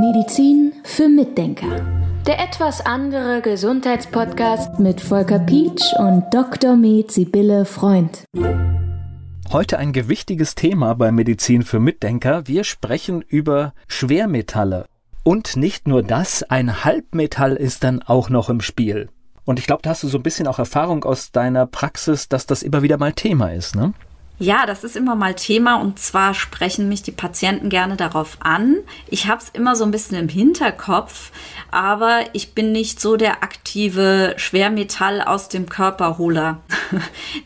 Medizin für Mitdenker. Der etwas andere Gesundheitspodcast mit Volker Pietsch und Dr. Med Sibylle Freund. Heute ein gewichtiges Thema bei Medizin für Mitdenker. Wir sprechen über Schwermetalle. Und nicht nur das, ein Halbmetall ist dann auch noch im Spiel. Und ich glaube, da hast du so ein bisschen auch Erfahrung aus deiner Praxis, dass das immer wieder mal Thema ist, ne? Ja, das ist immer mal Thema und zwar sprechen mich die Patienten gerne darauf an. Ich habe es immer so ein bisschen im Hinterkopf, aber ich bin nicht so der aktive Schwermetall aus dem Körperholer.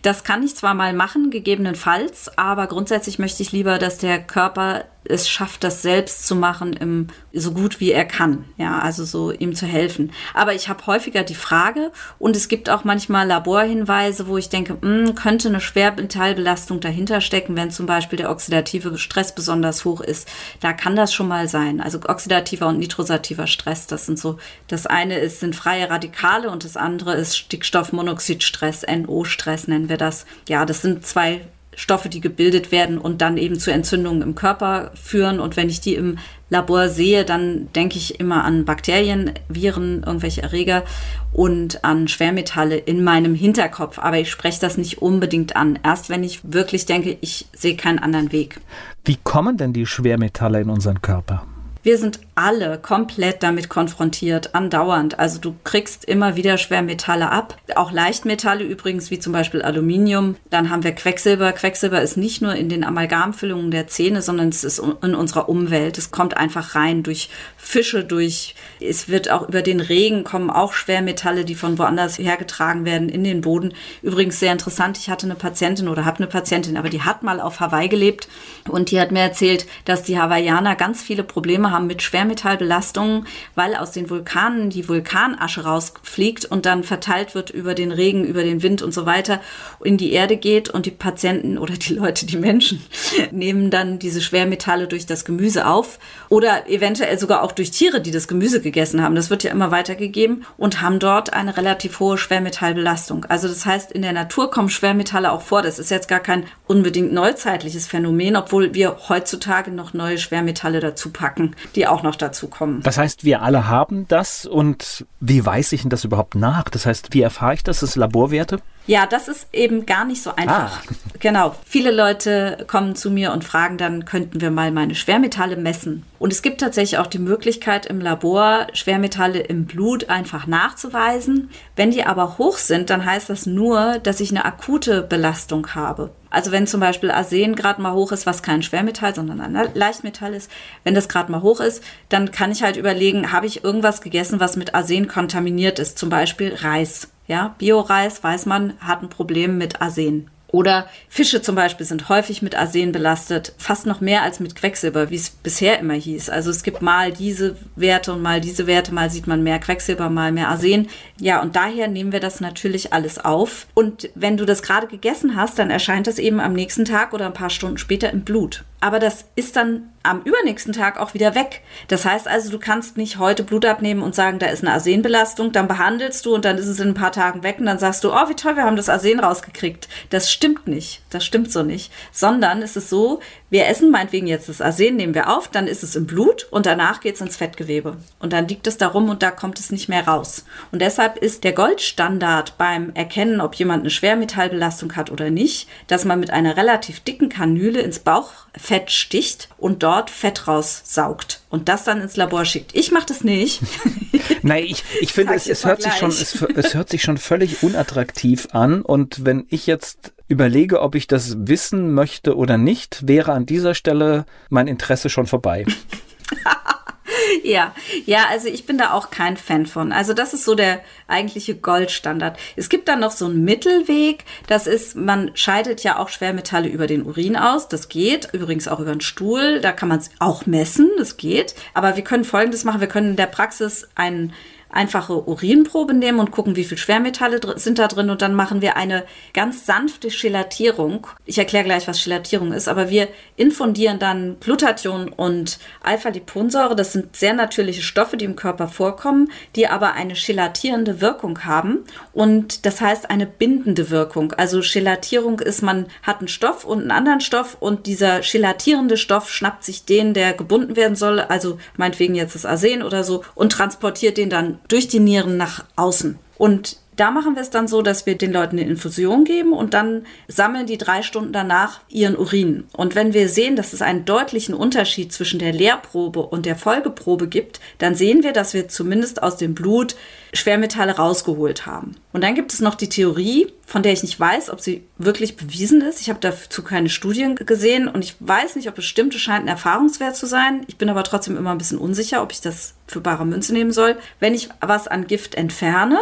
Das kann ich zwar mal machen, gegebenenfalls, aber grundsätzlich möchte ich lieber, dass der Körper es schafft, das selbst zu machen, im, so gut wie er kann. Ja, also so ihm zu helfen. Aber ich habe häufiger die Frage und es gibt auch manchmal Laborhinweise, wo ich denke, mh, hm, könnte eine Schwermetallbelastung dahinter stecken, wenn zum Beispiel der oxidative Stress besonders hoch ist. Da kann das schon mal sein. Also oxidativer und nitrosativer Stress, das sind so, das eine ist, sind freie Radikale und das andere ist Stickstoffmonoxidstress, NO-Stress nennen wir das. Ja, das sind zwei Stoffe, die gebildet werden und dann eben zu Entzündungen im Körper führen. Und wenn ich die im Labor sehe, dann denke ich immer an Bakterien, Viren, irgendwelche Erreger und an Schwermetalle in meinem Hinterkopf. Aber ich spreche das nicht unbedingt an. Erst wenn ich wirklich denke, ich sehe keinen anderen Weg. Wie kommen denn die Schwermetalle in unseren Körper? Wir sind alle komplett damit konfrontiert, andauernd. Also du kriegst immer wieder Schwermetalle ab, auch Leichtmetalle übrigens, wie zum Beispiel Aluminium. Dann haben wir Quecksilber. Quecksilber ist nicht nur in den Amalgamfüllungen der Zähne, sondern es ist in unserer Umwelt. Es kommt einfach rein durch Fische, durch, es wird auch über den Regen kommen auch Schwermetalle, die von woanders hergetragen werden in den Boden. Übrigens sehr interessant, ich hatte eine Patientin oder habe eine Patientin, aber die hat mal auf Hawaii gelebt und die hat mir erzählt, dass die Hawaiianer ganz viele Probleme haben mit Schwermetallbelastungen, weil aus den Vulkanen die Vulkanasche rausfliegt und dann verteilt wird über den Regen, über den Wind und so weiter in die Erde geht und die Patienten oder die Leute, die Menschen nehmen dann diese Schwermetalle durch das Gemüse auf oder eventuell sogar auch durch Tiere, die das Gemüse gegessen haben. Das wird ja immer weitergegeben und haben dort eine relativ hohe Schwermetallbelastung. Also das heißt, in der Natur kommen Schwermetalle auch vor. Das ist jetzt gar kein unbedingt neuzeitliches Phänomen, obwohl wir heutzutage noch neue Schwermetalle dazu packen die auch noch dazu kommen. Das heißt, wir alle haben das und wie weiß ich denn das überhaupt nach? Das heißt, wie erfahre ich das? Das Laborwerte? Ja, das ist eben gar nicht so einfach. Ah. Genau. Viele Leute kommen zu mir und fragen dann, könnten wir mal meine Schwermetalle messen? Und es gibt tatsächlich auch die Möglichkeit im Labor, Schwermetalle im Blut einfach nachzuweisen. Wenn die aber hoch sind, dann heißt das nur, dass ich eine akute Belastung habe. Also wenn zum Beispiel Arsen gerade mal hoch ist, was kein Schwermetall, sondern ein Leichtmetall ist, wenn das gerade mal hoch ist, dann kann ich halt überlegen, habe ich irgendwas gegessen, was mit Arsen kontaminiert ist, zum Beispiel Reis. Ja, Bioreis, weiß man, hat ein Problem mit Arsen. Oder Fische zum Beispiel sind häufig mit Arsen belastet, fast noch mehr als mit Quecksilber, wie es bisher immer hieß. Also es gibt mal diese Werte und mal diese Werte, mal sieht man mehr Quecksilber, mal mehr Arsen. Ja, und daher nehmen wir das natürlich alles auf. Und wenn du das gerade gegessen hast, dann erscheint das eben am nächsten Tag oder ein paar Stunden später im Blut. Aber das ist dann am übernächsten Tag auch wieder weg. Das heißt also, du kannst nicht heute Blut abnehmen und sagen, da ist eine Arsenbelastung, dann behandelst du und dann ist es in ein paar Tagen weg und dann sagst du, oh, wie toll, wir haben das Arsen rausgekriegt. Das stimmt nicht. Das stimmt so nicht. Sondern es ist so, wir essen meinetwegen jetzt das Arsen, nehmen wir auf, dann ist es im Blut und danach geht es ins Fettgewebe. Und dann liegt es da rum und da kommt es nicht mehr raus. Und deshalb ist der Goldstandard beim Erkennen, ob jemand eine Schwermetallbelastung hat oder nicht, dass man mit einer relativ dicken Kanüle ins Bauchfett sticht und dort Fett raussaugt und das dann ins Labor schickt. Ich mache das nicht. Nein, ich, ich finde, es, es hört sich schon, es, es hört sich schon völlig unattraktiv an. Und wenn ich jetzt überlege, ob ich das wissen möchte oder nicht, wäre an dieser Stelle mein Interesse schon vorbei. ja, ja, also ich bin da auch kein Fan von. Also das ist so der eigentliche Goldstandard. Es gibt dann noch so einen Mittelweg. Das ist, man scheidet ja auch Schwermetalle über den Urin aus. Das geht. Übrigens auch über den Stuhl. Da kann man es auch messen. Das geht. Aber wir können Folgendes machen. Wir können in der Praxis einen einfache Urinprobe nehmen und gucken, wie viel Schwermetalle sind da drin. Und dann machen wir eine ganz sanfte Chelatierung. Ich erkläre gleich, was Chelatierung ist, aber wir infundieren dann Glutathion und Alpha-Liponsäure. Das sind sehr natürliche Stoffe, die im Körper vorkommen, die aber eine chelatierende Wirkung haben. Und das heißt eine bindende Wirkung. Also Chelatierung ist, man hat einen Stoff und einen anderen Stoff und dieser chelatierende Stoff schnappt sich den, der gebunden werden soll, also meinetwegen jetzt das Arsen oder so, und transportiert den dann durch die Nieren nach außen. Und da machen wir es dann so, dass wir den Leuten eine Infusion geben und dann sammeln die drei Stunden danach ihren Urin. Und wenn wir sehen, dass es einen deutlichen Unterschied zwischen der Leerprobe und der Folgeprobe gibt, dann sehen wir, dass wir zumindest aus dem Blut Schwermetalle rausgeholt haben. Und dann gibt es noch die Theorie, von der ich nicht weiß, ob sie wirklich bewiesen ist. Ich habe dazu keine Studien gesehen und ich weiß nicht, ob es stimmt. Es scheint ein Erfahrungswert zu sein. Ich bin aber trotzdem immer ein bisschen unsicher, ob ich das für bare Münze nehmen soll. Wenn ich was an Gift entferne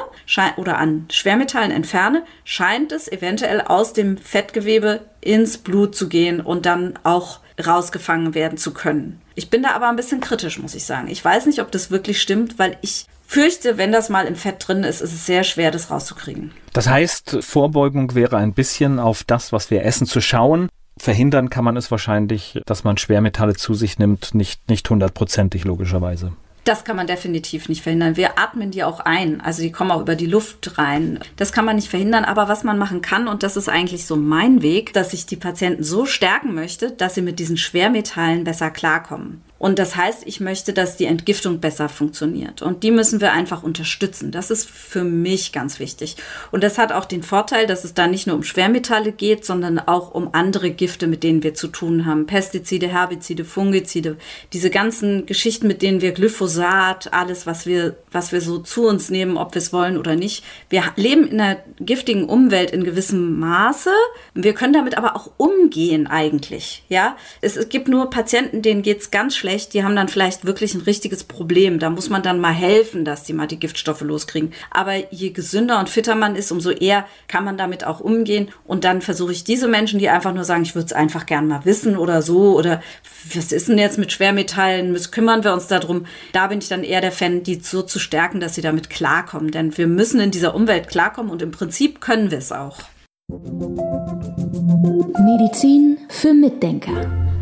oder an Schwermetallen entferne, scheint es eventuell aus dem Fettgewebe ins Blut zu gehen und dann auch rausgefangen werden zu können. Ich bin da aber ein bisschen kritisch, muss ich sagen. Ich weiß nicht, ob das wirklich stimmt, weil ich fürchte, wenn das mal im Fett drin ist, ist es sehr schwer, das rauszukriegen. Das heißt, Vorbeugung wäre ein bisschen auf das, was wir essen, zu schauen. Verhindern kann man es wahrscheinlich, dass man Schwermetalle zu sich nimmt, nicht, nicht hundertprozentig logischerweise. Das kann man definitiv nicht verhindern. Wir atmen die auch ein. Also die kommen auch über die Luft rein. Das kann man nicht verhindern. Aber was man machen kann, und das ist eigentlich so mein Weg, dass ich die Patienten so stärken möchte, dass sie mit diesen Schwermetallen besser klarkommen. Und das heißt, ich möchte, dass die Entgiftung besser funktioniert. Und die müssen wir einfach unterstützen. Das ist für mich ganz wichtig. Und das hat auch den Vorteil, dass es da nicht nur um Schwermetalle geht, sondern auch um andere Gifte, mit denen wir zu tun haben. Pestizide, Herbizide, Fungizide, diese ganzen Geschichten, mit denen wir Glyphosat, alles, was wir, was wir so zu uns nehmen, ob wir es wollen oder nicht. Wir leben in einer giftigen Umwelt in gewissem Maße. Wir können damit aber auch umgehen eigentlich. Ja, es, es gibt nur Patienten, denen geht es ganz schlecht schlecht, die haben dann vielleicht wirklich ein richtiges Problem. Da muss man dann mal helfen, dass die mal die Giftstoffe loskriegen. Aber je gesünder und fitter man ist, umso eher kann man damit auch umgehen. Und dann versuche ich diese Menschen, die einfach nur sagen, ich würde es einfach gern mal wissen oder so, oder was ist denn jetzt mit Schwermetallen, kümmern wir uns darum. Da bin ich dann eher der Fan, die so zu stärken, dass sie damit klarkommen. Denn wir müssen in dieser Umwelt klarkommen und im Prinzip können wir es auch. Medizin für Mitdenker.